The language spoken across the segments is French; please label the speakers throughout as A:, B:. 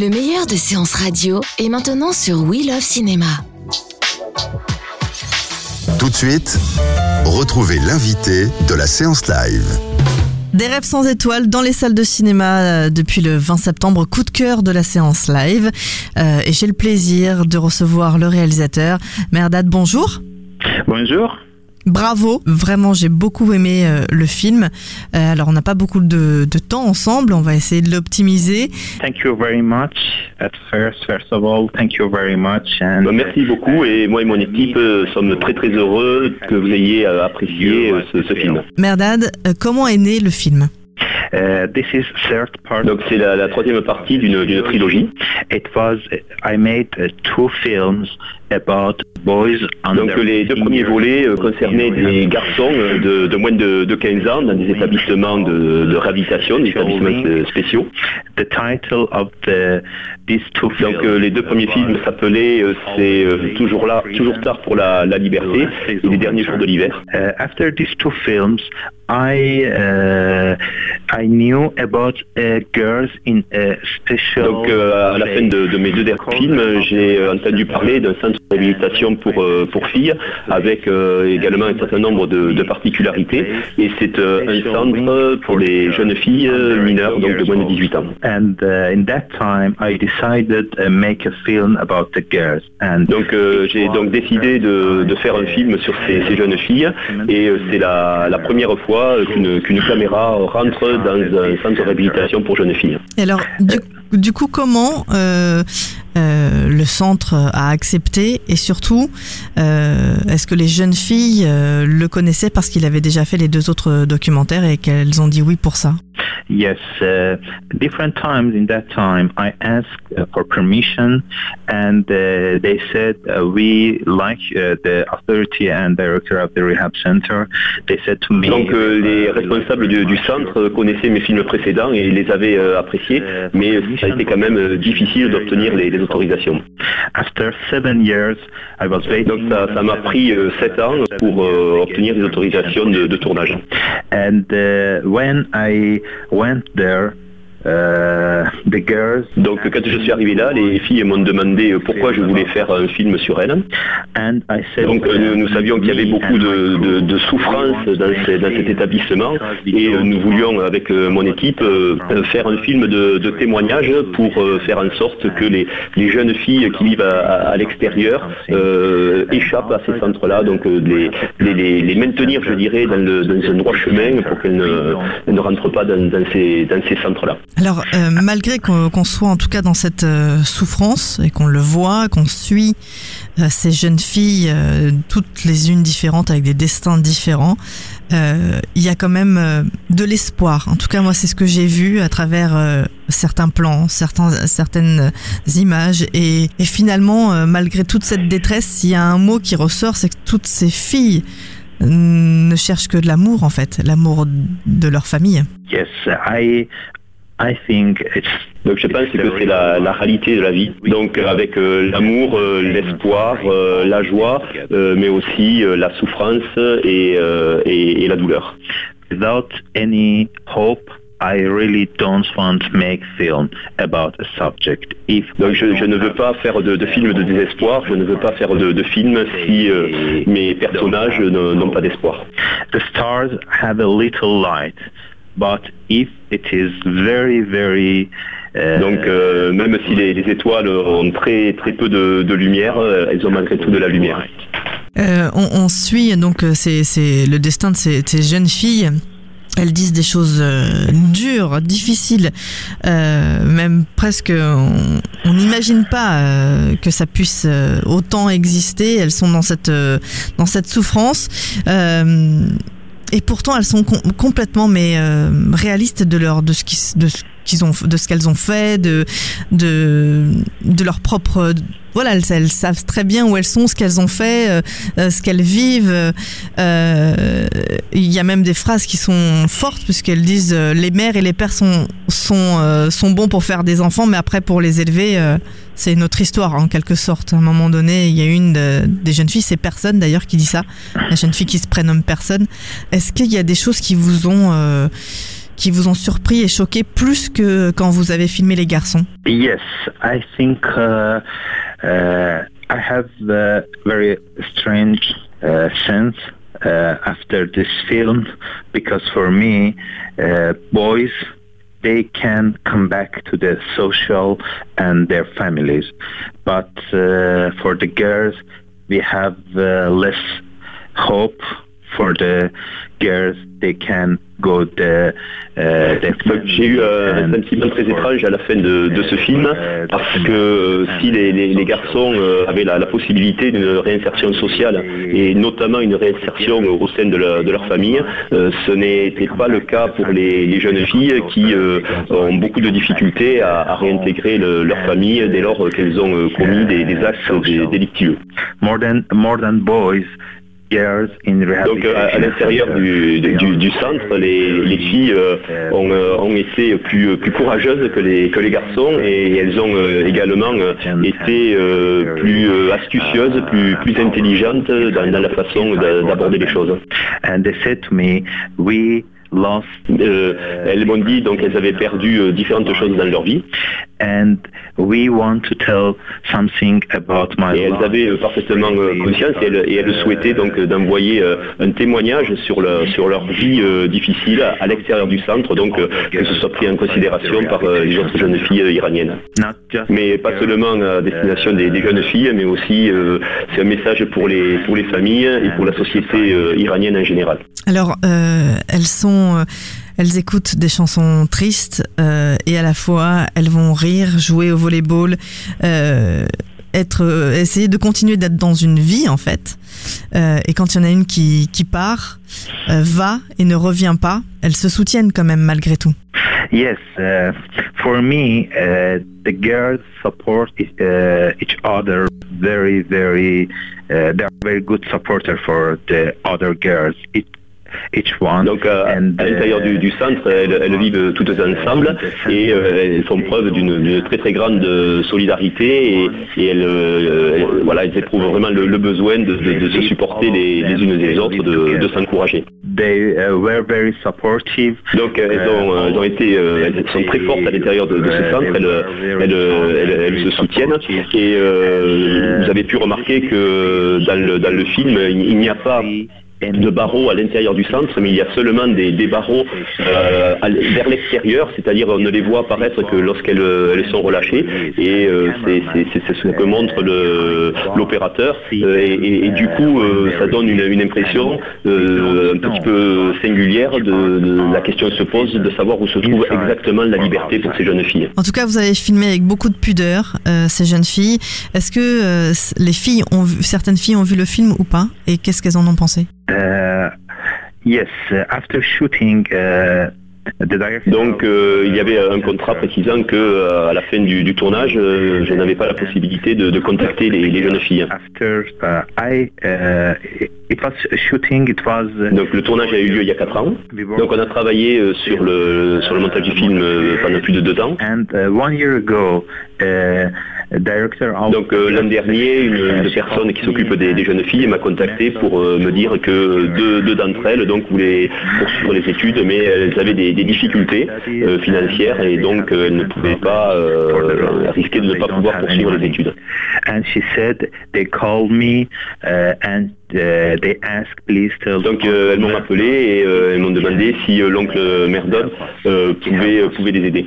A: Le meilleur de séances radio est maintenant sur We Love Cinéma.
B: Tout de suite, retrouvez l'invité de la séance live.
C: Des rêves sans étoiles dans les salles de cinéma euh, depuis le 20 septembre, coup de cœur de la séance live. Euh, et j'ai le plaisir de recevoir le réalisateur. Merdad, bonjour.
D: Bonjour.
C: Bravo, vraiment j'ai beaucoup aimé euh, le film. Euh, alors on n'a pas beaucoup de, de, temps ensemble, on va essayer de l'optimiser.
D: Thank you very much. At first, first of all, thank you very much.
E: And bah, merci beaucoup et moi et mon équipe euh, sommes très très heureux que vous ayez euh, apprécié euh, ce, ce, film.
C: Merdad, comment est né le film?
D: Uh, this is third part.
E: Donc c'est la, la, troisième partie d'une trilogie.
D: It was I made uh, two films about boys
E: Donc les deux premiers volets euh, concernaient des garçons euh, de, de, moins de, de, 15 ans dans des établissements de, de réhabilitation, des établissements spéciaux.
D: The title of the, these two
E: Donc euh, les deux premiers films s'appelaient C'est toujours là, toujours tard pour la, la liberté et les derniers jours de l'hiver.
D: Uh, after these two films, I uh, I knew about uh, girls in a special.
E: Donc euh, à la fin de, de mes deux derniers films, j'ai entendu parler d'un centre réhabilitation pour euh, pour filles avec euh, également un certain nombre de, de particularités et c'est un centre pour les jeunes filles mineures donc de moins de 18 ans.
D: And in that time, I decided to make a film about the girls. And
E: donc j'ai donc décidé de, de, faire un film sur ces, ces jeunes filles et c'est la, la première fois qu'une qu caméra rentre dans un centre de réhabilitation pour jeunes filles.
C: Et alors, du, du coup, comment euh, euh, le centre a accepté et surtout, euh, est-ce que les jeunes filles le connaissaient parce qu'il avait déjà fait les deux autres documentaires et qu'elles ont dit oui pour ça?
D: Yes, uh, different times in that time I asked uh, for permission and uh, they said uh, we like uh, the authority and director of the rehab center. They said to me.
E: Donc euh, les responsables du, du, centre connaissaient mes films précédents et les avaient euh, appréciés, mais ça a été quand même euh, difficile d'obtenir les, les, autorisations.
D: After seven years, I was
E: Donc ça m'a pris sept ans pour obtenir les autorisations de, de tournage.
D: And when I went there, Uh, the girls.
E: Donc quand je suis arrivé là, les filles m'ont demandé pourquoi je voulais faire un film sur elles.
D: And I said,
E: Donc nous, nous savions qu'il y avait beaucoup de, de, de souffrance dans, cet établissement et nous voulions avec mon équipe faire un film de, de témoignage pour faire en sorte que les, les jeunes filles qui vivent à, à l'extérieur euh, échappent à ces centres-là, donc les, les, les, maintenir, je dirais, dans, le, dans un droit chemin pour qu'elles ne, ne rentrent pas dans, dans ces, dans ces centres-là.
C: Alors, euh, malgré qu'on qu soit en tout cas dans cette euh, souffrance et qu'on le voit, qu'on suit euh, ces jeunes filles, toutes les unes différentes avec des destins différents, il y a quand même de l'espoir. En tout cas, moi, c'est ce que j'ai vu à travers certains plans, certains, certaines images. Et, finalement, malgré toute cette détresse, s'il y a un mot qui ressort, c'est que toutes ces filles ne cherchent que de l'amour, en fait, l'amour de leur famille.
D: Yes, I
E: donc je pense que c'est la, la, réalité de la vie. Donc avec euh, l'amour, euh, l'espoir, euh, la joie, mais aussi la souffrance et, et, et, la douleur.
D: Without any hope, I really don't want to make film about a subject.
E: If Donc je, je, ne veux pas faire de, de film de désespoir, je ne veux pas faire de, de film si mes personnages n'ont pas d'espoir.
D: The stars have a little light. But if it is very, very
E: euh, Donc euh, même si les, les, étoiles ont très très peu de, de, lumière, elles ont malgré tout de la lumière.
C: Euh, on, on, suit donc c'est le destin de ces, ces, jeunes filles. Elles disent des choses dures, difficiles, même presque on n'imagine pas que ça puisse autant exister. Elles sont dans cette dans cette souffrance et pourtant elles sont com complètement mais euh, réalistes de leur de ce qui de ce de ce qu'elles ont fait de de de leur propre voilà elles, savent très bien où elles sont ce qu'elles ont fait euh, euh, ce qu'elles vivent euh, il y a même des phrases qui sont fortes puisqu'elles disent les mères et les pères sont sont sont bons pour faire des enfants mais après pour les élever c'est notre histoire en quelque sorte. À un moment donné, il y a une de, des jeunes filles, c'est personne d'ailleurs qui dit ça, la jeune fille qui se prénomme personne. Est-ce qu'il y a des choses qui vous ont, qui vous ont surpris et choqué plus que quand vous avez filmé les garçons
D: Yes, I think uh, uh, I have a very strange uh, sense uh, after this film because for me, uh, boys they can come back to the social and their families, but uh, for the girls we have less hope. For the girls they can go the, uh, the
E: J'ai eu euh, un sentiment très étrange à la fin de, de ce film parce que euh, si les, les, les garçons euh, avaient la, la possibilité d'une réinsertion sociale et notamment une réinsertion au sein de, la- de leur famille, euh, ce n'était pas le cas pour les, les jeunes filles qui euh, ont beaucoup de difficultés à, à réintégrer le- leur famille dès lors qu'elles ont euh, commis des, des actes dé- délictueux.
D: more than more than boys, girls in
E: Donc euh, à, l'intérieur du, du, du centre, les, les filles euh, ont, euh, ont été plus, plus courageuses que les, que les garçons et elles ont euh, également été plus astucieuses, plus, plus intelligentes dans, dans la façon d'a- d'aborder les choses. Euh, elles m'ont dit donc qu'elles avaient perdu euh, différentes choses dans leur vie
D: and we want to tell something about my
E: et elles avaient euh, parfaitement euh, conscience et elles, et elles souhaitaient donc euh, d'envoyer euh, un témoignage sur, le, sur leur vie euh, difficile à l'extérieur du centre, donc euh, que ce soit pris en considération par euh, les autres jeunes filles euh, iraniennes. Mais pas seulement à destination des, des jeunes filles, mais aussi euh, c'est un message pour les, pour les familles et pour la société euh, iranienne en général.
C: Alors, euh, elles sont, euh, elles écoutent des chansons tristes euh, et à la fois elles vont rire, jouer au volleyball, euh, être, euh, essayer de continuer d'être dans une vie en fait. Euh, et quand il y en a une qui, qui part, va et ne revient pas, elles se soutiennent quand même malgré tout.
D: Yes, uh, for me, uh, the girls support uh, each other very, very. Uh, they are very good supporter for the other girls.
E: Donc à, à l'intérieur du, du centre, elles, elles vivent toutes ensemble et euh, elles font preuve d'une très très grande euh, solidarité et, et elles, euh, elles- voilà, elles éprouvent vraiment le, le besoin de, de- de se supporter les, les unes et les autres, de, de s'encourager.
D: They uh, were very supportive.
E: Donc euh, elles ont, euh, elles ont été, euh, elles sont très fortes à l'intérieur de, de ce centre, elles, euh, euh, se soutiennent. Et euh, vous avez pu remarquer que dans le, dans le film, il, il n'y a pas de barreaux à l'intérieur du centre, mais il y a seulement des, des barreaux euh, vers l'extérieur, c'est-à-dire on ne les voit apparaître que lorsqu'elles euh, sont relâchées, et euh, c'est ce que montre l'opérateur, Euh, et, et- et du coup euh, ça donne une, une impression un petit peu singulière de, de- la question se pose de savoir où se trouve exactement la liberté pour ces jeunes filles.
C: En tout cas, vous avez filmé avec beaucoup de pudeur ces jeunes filles. Est-ce que les filles ont vu, certaines filles ont vu le film ou pas? Et qu'est-ce qu'elles en ont pensé?
D: Yes, uh, after shooting, uh, the director.
E: Donc euh, il y avait un contrat précisant que euh, à la fin du, du tournage, euh, je n'avais pas la possibilité de, de contacter les, les jeunes filles.
D: Uh, uh, uh,
E: Donc le tournage a eu lieu il y a 4 ans. Donc on a travaillé euh, sur le sur le montage du film euh, pendant plus de deux ans.
D: Uh, uh,
E: Donc euh, l'an dernier, une, une personne qui s'occupe des, des jeunes filles m'a contacté pour euh, me dire que deux, deux d'entre elles donc voulaient poursuivre les études, mais elles avaient des, des difficultés euh, financières et donc elles ne pouvaient pas risquer de ne pas pouvoir poursuivre les études.
D: And she said they called me uh, and uh, they asked please tell.
E: Donc euh, elles m'ont appelé et euh, elles m'ont demandé si euh, l'oncle Merdon euh, pouvait, pouvait les aider.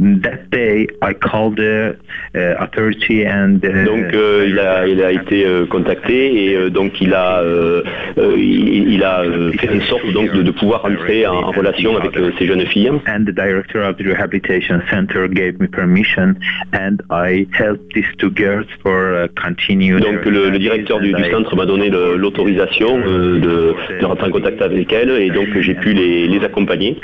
D: That day, I called the uh, authority and. Uh,
E: Donc euh, il, a, il a été euh, contacté et euh, donc il a, euh, euh, il, il a fait en sorte donc de, de pouvoir entrer en, en relation avec ces jeunes filles.
D: and the director of the rehabilitation center gave me permission and I helped these two girls for uh, continue.
E: Donc le, le directeur du, du centre m'a donné l'autorisation de, de rentrer en contact avec elles et donc j'ai pu les, les accompagner.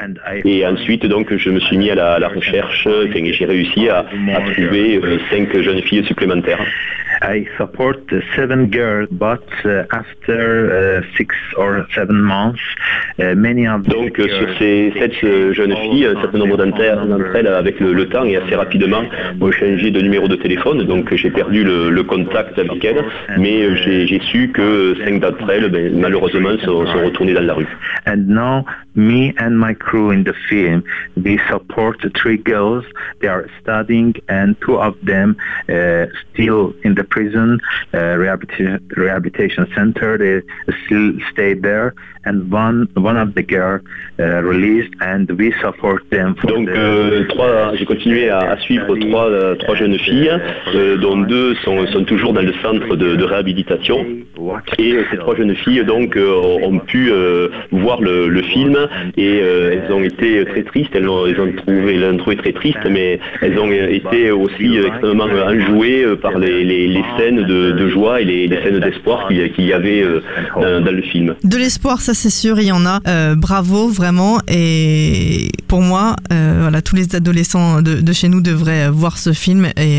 E: Et ensuite donc je me suis mis à la, à la recherche, enfin, j'ai réussi à, à trouver euh, cinq jeunes filles supplémentaires.
D: I support seven girls, but uh, after uh, six or seven months, uh, many of
E: Donc sur ces sept euh, jeunes filles, un certain nombre d'entre elles, avec le, le temps et assez rapidement, ont changé de numéro de téléphone. Donc j'ai perdu le, le contact avec elles, mais j'ai j'ai su que cinq d'entre elles, ben, malheureusement, sont, sont retournées dans la rue.
D: and now me and my crew in the film, we support three girls. They are studying, and two of them uh, still in the prison uh, rehabilitation, rehabilitation center. They still stay there, and one one of the girls uh, released, and we support them. For
E: Donc,
D: the,
E: euh, trois, j'ai continué à, à suivre trois, euh, trois jeunes filles, euh, dont deux sont, sont toujours dans le centre de, de réhabilitation. Et ces trois jeunes filles donc euh, ont pu euh, voir le, film et euh, elles ont été très tristes. Elles l'ont trouvé, trouvé très triste, mais elles ont été aussi extrêmement enjouées par les, les- scènes de, joie et les, scènes d'espoir qu'il y- avait dans, le film.
C: De l'espoir, ça c'est sûr, il y en a. Bravo, vraiment. Et pour moi, voilà, tous les adolescents de, chez nous devraient voir ce film et,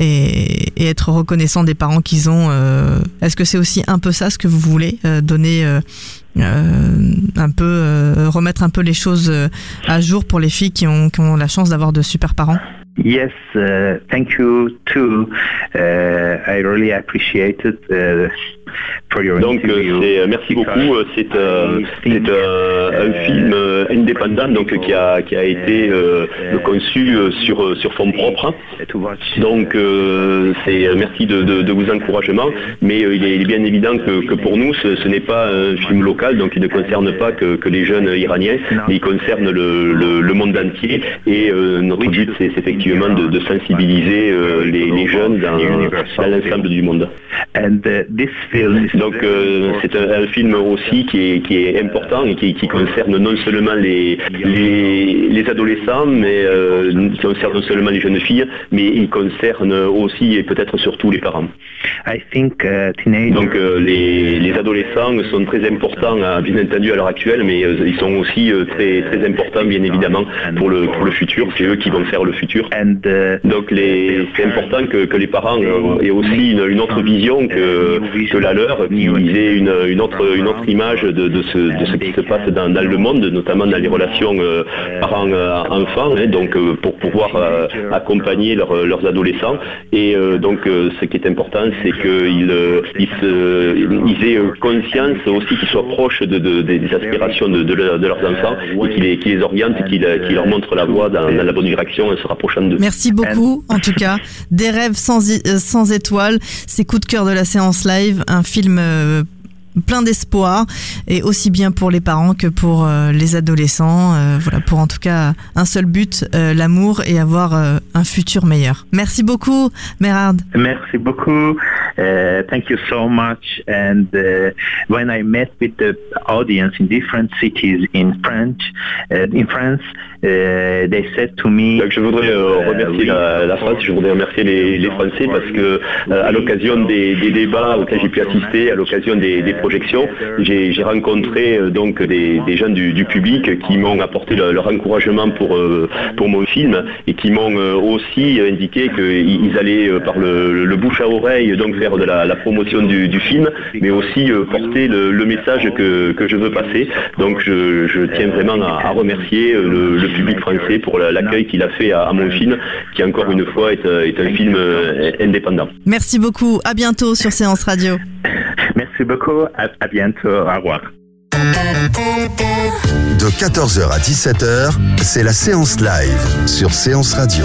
C: et, et être reconnaissants des parents qu'ils ont. Est-ce que c'est aussi un peu ça ce que vous voulez euh, donner euh, euh, un peu remettre un peu les choses à jour pour les filles qui ont, qui ont la chance d'avoir de super parents
D: Yes, uh, thank you too. Uh, I really appreciate it uh,
E: Donc euh, c'est merci beaucoup. Euh, C'est euh, euh, un film euh, indépendant donc qui a qui a été euh, conçu euh, sur euh, sur fond propre. Donc euh, c'est merci de, de, de vos encouragements, mais euh, il, est, il est bien évident que, que pour nous ce, ce n'est pas un film local, donc il ne concerne pas que, que les jeunes iraniens, mais il concerne le, le, le monde entier. Et euh, notre but c'est effectivement de, de sensibiliser euh, les, les jeunes dans, dans l'ensemble du monde.
D: And uh, this film is
E: Donc euh, c'est un, un film aussi qui est, qui est important et qui, qui concerne non seulement les, les, les adolescents, mais euh, qui concerne non seulement les jeunes filles, mais il concerne aussi et peut-être surtout les parents.
D: Uh,
E: Donc euh, les, les adolescents sont très importants, euh, bien entendu à l'heure actuelle, mais euh, ils sont aussi très, très importants bien évidemment pour le, pour le futur. C'est eux qui vont faire le futur.
D: uh,
E: Donc c'est important que, que les parents aient aussi une, une autre vision que, que la qu'ils aient une, une autre, une autre image de, de ce, de ce qui se passe dans, dans le monde, notamment dans les relations euh, parents-enfants, hein, donc euh, pour pouvoir euh, accompagner leurs- leurs adolescents. Et euh, donc euh, ce qui est important, c'est qu'ils euh, ils se- ils aient euh, conscience aussi qu'ils soient proches de, de- des aspirations de, de leur- de leurs enfants et qu'ils les, orientent, et qu'ils leur montrent la voie dans, dans la bonne direction en se rapprochant d'eux.
C: Merci beaucoup, en tout cas. Des rêves sans, euh, sans étoiles, c'est coup de cœur de la séance live, un film euh, plein d'espoir, et aussi bien pour les parents que pour euh, les adolescents. euh, voilà, pour en tout cas un seul but, l'amour et avoir un futur meilleur. Merci beaucoup, Mérard.
D: Merci beaucoup. Uh, thank you so much. And uh, when I met with the audience in different cities in French, uh, in France, they said to me,
E: Donc je voudrais euh, remercier la, la France, je voudrais remercier les, les Français parce que euh, à l'occasion des, des débats auxquels j'ai pu assister, à l'occasion des, des projections, j'ai rencontré euh, donc des, des gens du, du public qui m'ont apporté le- leur encouragement pour pour mon film et qui m'ont aussi indiqué qu'ils ils allaient par le, le bouche à oreille donc faire de la, la promotion du, du film, mais aussi euh, porter le, le message que, que je veux passer. Donc je, je tiens vraiment à, à remercier euh, le, le public français pour la- l'accueil qu'il a fait à, à mon film, qui encore une fois est, est un film euh, indépendant.
C: Merci beaucoup. À bientôt sur Séance Radio.
D: merci beaucoup. À, à bientôt. Au revoir.
B: De 14h à 17h, c'est la séance live sur Séance Radio.